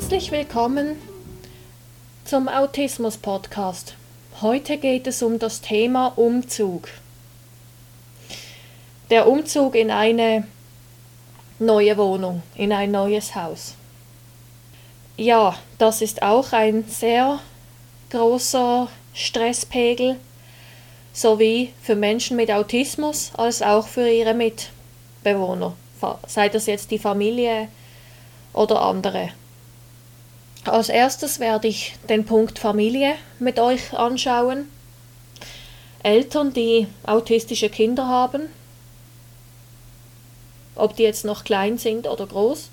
Herzlich willkommen zum Autismus Podcast. Heute geht es um das Thema Umzug. Der Umzug in eine neue Wohnung, in ein neues Haus. Ja, das ist auch ein sehr großer Stresspegel, sowie für Menschen mit Autismus als auch für ihre Mitbewohner, sei das jetzt die Familie oder andere. Als erstes werde ich den Punkt Familie mit euch anschauen. Eltern, die autistische Kinder haben, ob die jetzt noch klein sind oder groß,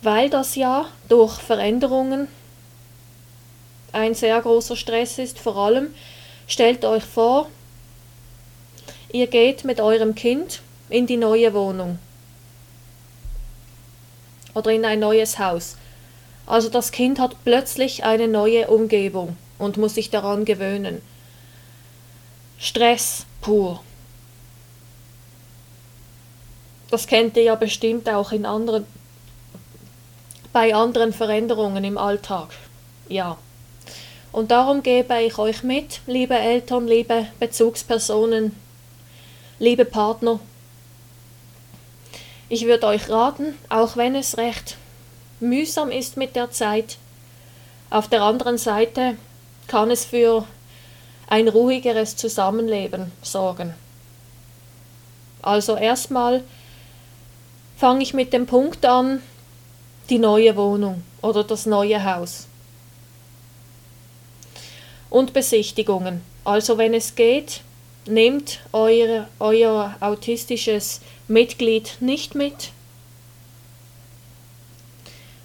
weil das ja durch Veränderungen ein sehr großer Stress ist. Vor allem stellt euch vor, ihr geht mit eurem Kind in die neue Wohnung oder in ein neues Haus. Also das Kind hat plötzlich eine neue Umgebung und muss sich daran gewöhnen. Stress pur. Das kennt ihr ja bestimmt auch in anderen, bei anderen Veränderungen im Alltag. Ja. Und darum gebe ich euch mit, liebe Eltern, liebe Bezugspersonen, liebe Partner, ich würde euch raten, auch wenn es recht mühsam ist mit der Zeit, auf der anderen Seite kann es für ein ruhigeres Zusammenleben sorgen. Also erstmal fange ich mit dem Punkt an, die neue Wohnung oder das neue Haus. Und Besichtigungen. Also wenn es geht, nehmt euer, euer autistisches Mitglied nicht mit.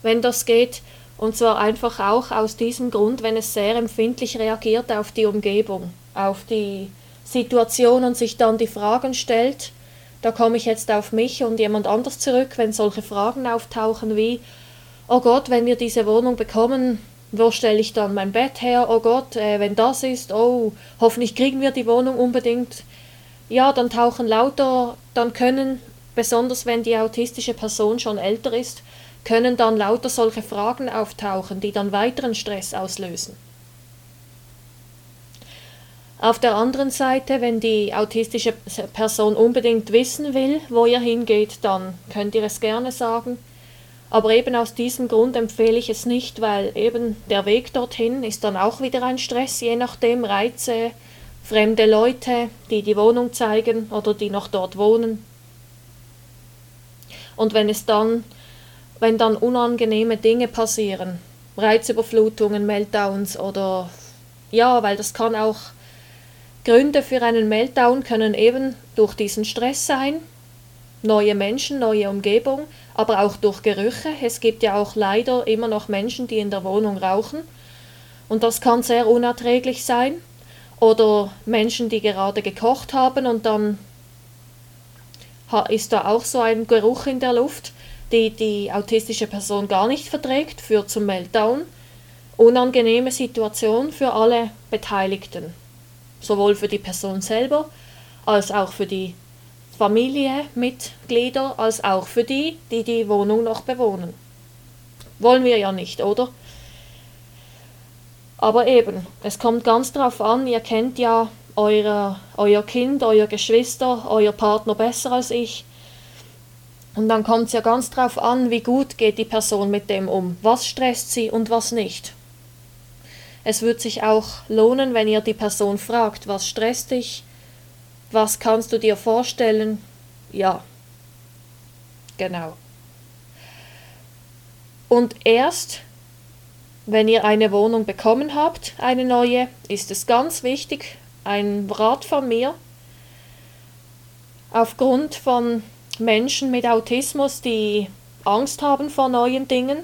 Wenn das geht, und zwar einfach auch aus diesem Grund, wenn es sehr empfindlich reagiert auf die Umgebung, auf die Situation und sich dann die Fragen stellt, da komme ich jetzt auf mich und jemand anders zurück, wenn solche Fragen auftauchen wie, oh Gott, wenn wir diese Wohnung bekommen, wo stelle ich dann mein Bett her? Oh Gott, äh, wenn das ist, oh, hoffentlich kriegen wir die Wohnung unbedingt. Ja, dann tauchen lauter, dann können, besonders wenn die autistische Person schon älter ist, können dann lauter solche Fragen auftauchen, die dann weiteren Stress auslösen. Auf der anderen Seite, wenn die autistische Person unbedingt wissen will, wo ihr hingeht, dann könnt ihr es gerne sagen. Aber eben aus diesem Grund empfehle ich es nicht, weil eben der Weg dorthin ist dann auch wieder ein Stress, je nachdem Reize, fremde Leute, die die Wohnung zeigen oder die noch dort wohnen. Und wenn es dann, wenn dann unangenehme Dinge passieren, Reizüberflutungen, Meltdowns oder ja, weil das kann auch Gründe für einen Meltdown können eben durch diesen Stress sein, neue Menschen, neue Umgebung, aber auch durch Gerüche. Es gibt ja auch leider immer noch Menschen, die in der Wohnung rauchen und das kann sehr unerträglich sein. Oder Menschen, die gerade gekocht haben und dann ist da auch so ein Geruch in der Luft, die die autistische Person gar nicht verträgt, führt zum Meltdown. Unangenehme Situation für alle Beteiligten, sowohl für die Person selber als auch für die Familienmitglieder, als auch für die, die die Wohnung noch bewohnen. Wollen wir ja nicht, oder? Aber eben, es kommt ganz darauf an, ihr kennt ja eure, euer Kind, euer Geschwister, euer Partner besser als ich. Und dann kommt es ja ganz darauf an, wie gut geht die Person mit dem um, was stresst sie und was nicht. Es wird sich auch lohnen, wenn ihr die Person fragt, was stresst dich, was kannst du dir vorstellen? Ja, genau. Und erst wenn ihr eine Wohnung bekommen habt, eine neue, ist es ganz wichtig, ein Rat von mir, aufgrund von Menschen mit Autismus, die Angst haben vor neuen Dingen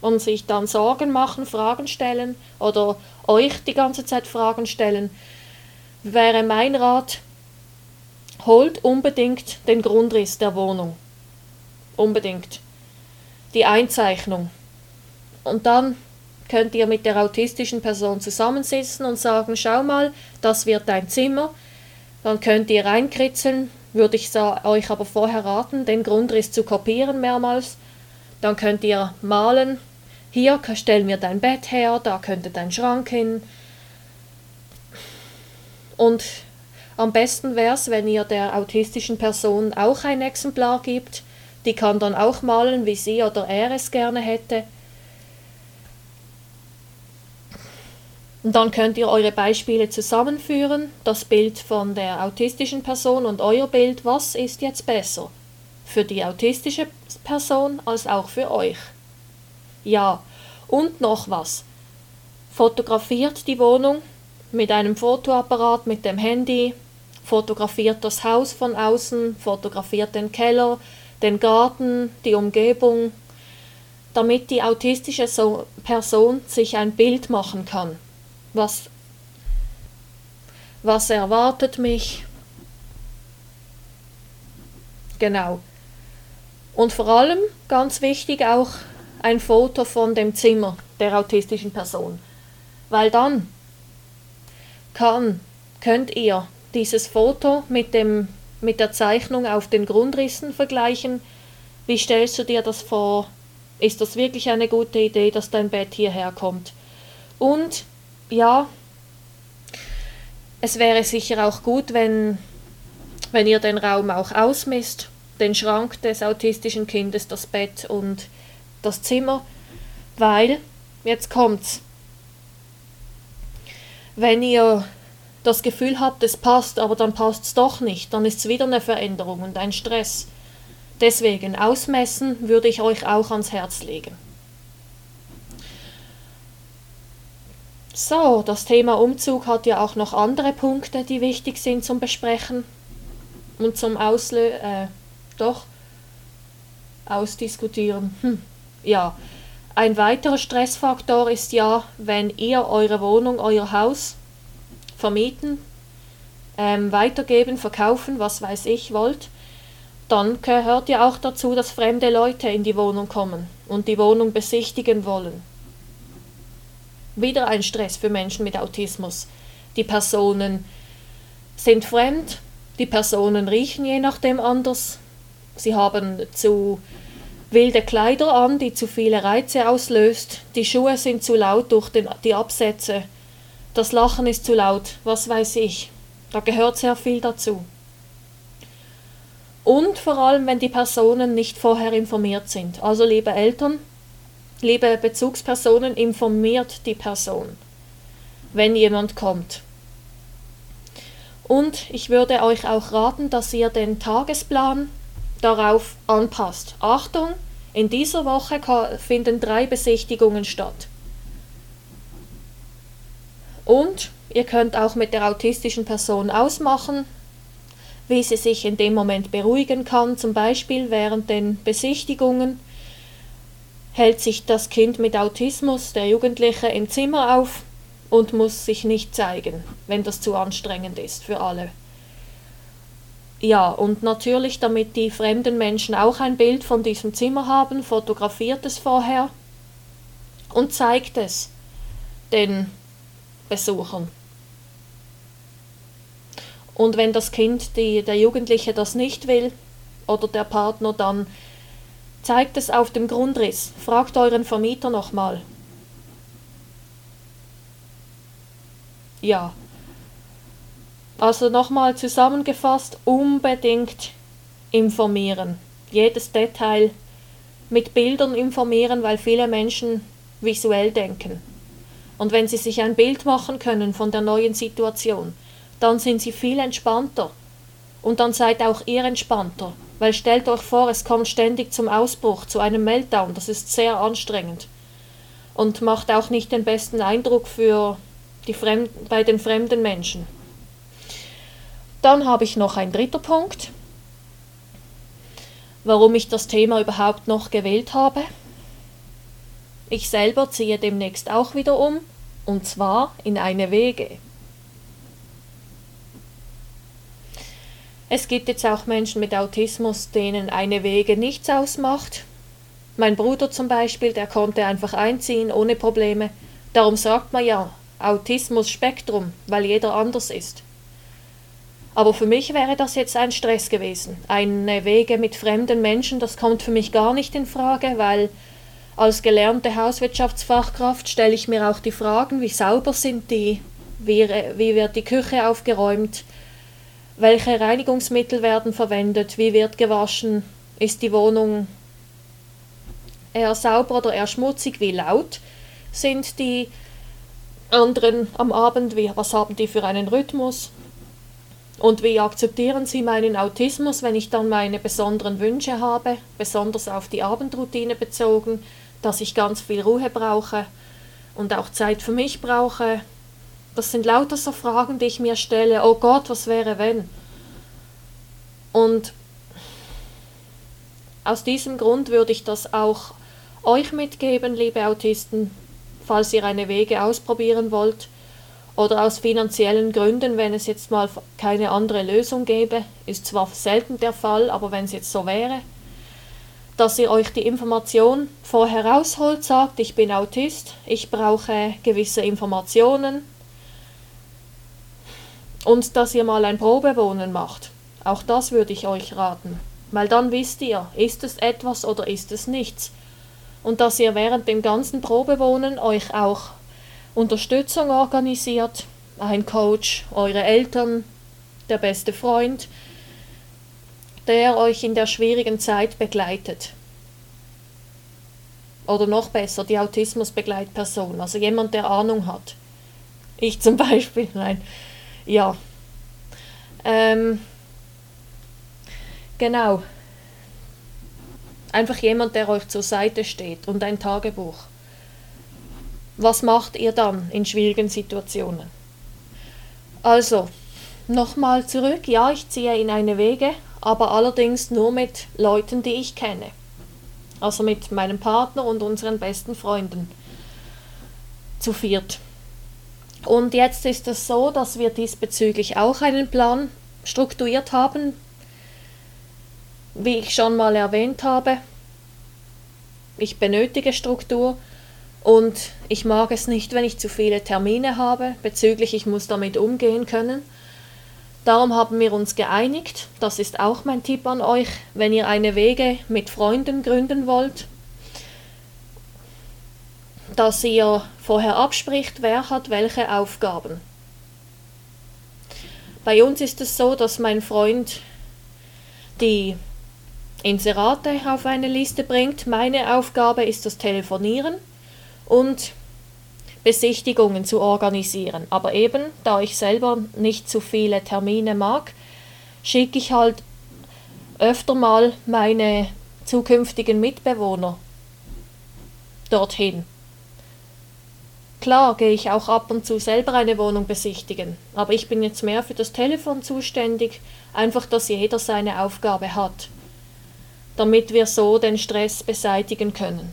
und sich dann Sorgen machen, Fragen stellen oder euch die ganze Zeit Fragen stellen, wäre mein Rat, holt unbedingt den Grundriss der Wohnung. Unbedingt. Die Einzeichnung. Und dann könnt ihr mit der autistischen Person zusammensitzen und sagen, schau mal, das wird dein Zimmer. Dann könnt ihr reinkritzeln, würde ich euch aber vorher raten, den Grundriss zu kopieren mehrmals, Dann könnt ihr malen. Hier stellen wir dein Bett her, da könnte dein Schrank hin. Und am besten wäre es, wenn ihr der autistischen Person auch ein Exemplar gibt. Die kann dann auch malen, wie sie oder er es gerne hätte. Und dann könnt ihr eure Beispiele zusammenführen, das Bild von der autistischen Person und euer Bild, was ist jetzt besser? Für die autistische Person als auch für euch. Ja, und noch was. Fotografiert die Wohnung mit einem Fotoapparat, mit dem Handy, fotografiert das Haus von außen, fotografiert den Keller, den Garten, die Umgebung, damit die autistische Person sich ein Bild machen kann was, was erwartet mich. Genau. Und vor allem, ganz wichtig, auch ein Foto von dem Zimmer der autistischen Person. Weil dann kann, könnt ihr dieses Foto mit, dem, mit der Zeichnung auf den Grundrissen vergleichen. Wie stellst du dir das vor? Ist das wirklich eine gute Idee, dass dein Bett hierher kommt? Und ja, es wäre sicher auch gut, wenn, wenn ihr den Raum auch ausmisst, den Schrank des autistischen Kindes, das Bett und das Zimmer, weil, jetzt kommt's, wenn ihr das Gefühl habt, es passt, aber dann passt es doch nicht, dann ist es wieder eine Veränderung und ein Stress. Deswegen ausmessen würde ich euch auch ans Herz legen. So, das Thema Umzug hat ja auch noch andere Punkte, die wichtig sind zum Besprechen und zum Auslö äh, doch ausdiskutieren. Hm. Ja, ein weiterer Stressfaktor ist ja, wenn ihr eure Wohnung, euer Haus vermieten, ähm, weitergeben, verkaufen, was weiß ich, wollt, dann gehört ja auch dazu, dass fremde Leute in die Wohnung kommen und die Wohnung besichtigen wollen. Wieder ein Stress für Menschen mit Autismus. Die Personen sind fremd, die Personen riechen je nachdem anders, sie haben zu wilde Kleider an, die zu viele Reize auslöst, die Schuhe sind zu laut durch den, die Absätze, das Lachen ist zu laut, was weiß ich. Da gehört sehr viel dazu. Und vor allem, wenn die Personen nicht vorher informiert sind. Also liebe Eltern, Liebe Bezugspersonen, informiert die Person, wenn jemand kommt. Und ich würde euch auch raten, dass ihr den Tagesplan darauf anpasst. Achtung, in dieser Woche finden drei Besichtigungen statt. Und ihr könnt auch mit der autistischen Person ausmachen, wie sie sich in dem Moment beruhigen kann, zum Beispiel während den Besichtigungen hält sich das Kind mit Autismus, der Jugendliche, im Zimmer auf und muss sich nicht zeigen, wenn das zu anstrengend ist für alle. Ja, und natürlich, damit die fremden Menschen auch ein Bild von diesem Zimmer haben, fotografiert es vorher und zeigt es den Besuchern. Und wenn das Kind, die, der Jugendliche das nicht will oder der Partner, dann Zeigt es auf dem Grundriss. Fragt euren Vermieter nochmal. Ja. Also nochmal zusammengefasst, unbedingt informieren. Jedes Detail mit Bildern informieren, weil viele Menschen visuell denken. Und wenn sie sich ein Bild machen können von der neuen Situation, dann sind sie viel entspannter. Und dann seid auch ihr entspannter. Weil stellt euch vor, es kommt ständig zum Ausbruch, zu einem Meltdown. Das ist sehr anstrengend. Und macht auch nicht den besten Eindruck für die Fremd bei den fremden Menschen. Dann habe ich noch einen dritter Punkt, warum ich das Thema überhaupt noch gewählt habe. Ich selber ziehe demnächst auch wieder um, und zwar in eine Wege. Es gibt jetzt auch Menschen mit Autismus, denen eine Wege nichts ausmacht. Mein Bruder zum Beispiel, der konnte einfach einziehen ohne Probleme. Darum sagt man ja Autismus-Spektrum, weil jeder anders ist. Aber für mich wäre das jetzt ein Stress gewesen. Eine Wege mit fremden Menschen, das kommt für mich gar nicht in Frage, weil als gelernte Hauswirtschaftsfachkraft stelle ich mir auch die Fragen, wie sauber sind die, wie, wie wird die Küche aufgeräumt, welche Reinigungsmittel werden verwendet, wie wird gewaschen, ist die Wohnung eher sauber oder eher schmutzig, wie laut sind die anderen am Abend, wie, was haben die für einen Rhythmus? Und wie akzeptieren sie meinen Autismus, wenn ich dann meine besonderen Wünsche habe, besonders auf die Abendroutine bezogen, dass ich ganz viel Ruhe brauche und auch Zeit für mich brauche. Das sind lauter so Fragen, die ich mir stelle. Oh Gott, was wäre wenn? Und aus diesem Grund würde ich das auch euch mitgeben, liebe Autisten, falls ihr eine Wege ausprobieren wollt oder aus finanziellen Gründen, wenn es jetzt mal keine andere Lösung gäbe, ist zwar selten der Fall, aber wenn es jetzt so wäre, dass ihr euch die Information vorher rausholt, sagt, ich bin Autist, ich brauche gewisse Informationen und dass ihr mal ein Probewohnen macht. Auch das würde ich euch raten, weil dann wisst ihr, ist es etwas oder ist es nichts und dass ihr während dem ganzen Probewohnen euch auch Unterstützung organisiert, ein Coach, eure Eltern, der beste Freund, der euch in der schwierigen Zeit begleitet. Oder noch besser, die Autismusbegleitperson, also jemand, der Ahnung hat. Ich zum Beispiel, nein. Ja. Ähm, genau. Einfach jemand, der euch zur Seite steht und ein Tagebuch. Was macht ihr dann in schwierigen Situationen? Also, nochmal zurück. Ja, ich ziehe in eine Wege, aber allerdings nur mit Leuten, die ich kenne. Also mit meinem Partner und unseren besten Freunden. Zu viert. Und jetzt ist es so, dass wir diesbezüglich auch einen Plan strukturiert haben, wie ich schon mal erwähnt habe, ich benötige Struktur und ich mag es nicht, wenn ich zu viele Termine habe, bezüglich ich muss damit umgehen können. Darum haben wir uns geeinigt, das ist auch mein Tipp an euch, wenn ihr eine Wege mit Freunden gründen wollt, dass ihr vorher abspricht, wer hat welche Aufgaben. Bei uns ist es so, dass mein Freund die Inserate auf eine Liste bringt. Meine Aufgabe ist das Telefonieren und Besichtigungen zu organisieren. Aber eben, da ich selber nicht zu viele Termine mag, schicke ich halt öfter mal meine zukünftigen Mitbewohner dorthin. Klar gehe ich auch ab und zu selber eine Wohnung besichtigen, aber ich bin jetzt mehr für das Telefon zuständig, einfach dass jeder seine Aufgabe hat damit wir so den Stress beseitigen können.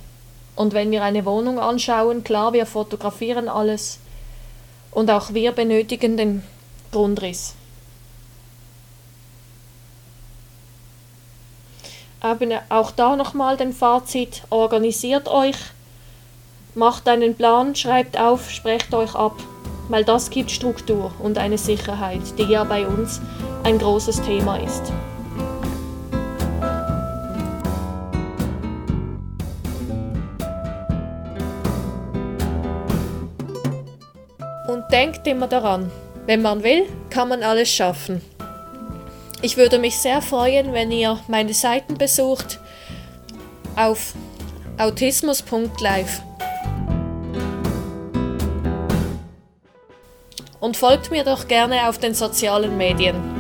Und wenn wir eine Wohnung anschauen, klar, wir fotografieren alles und auch wir benötigen den Grundriss. Aber auch da nochmal den Fazit, organisiert euch, macht einen Plan, schreibt auf, sprecht euch ab, weil das gibt Struktur und eine Sicherheit, die ja bei uns ein großes Thema ist. Und denkt immer daran, wenn man will, kann man alles schaffen. Ich würde mich sehr freuen, wenn ihr meine Seiten besucht auf autismus.live. Und folgt mir doch gerne auf den sozialen Medien.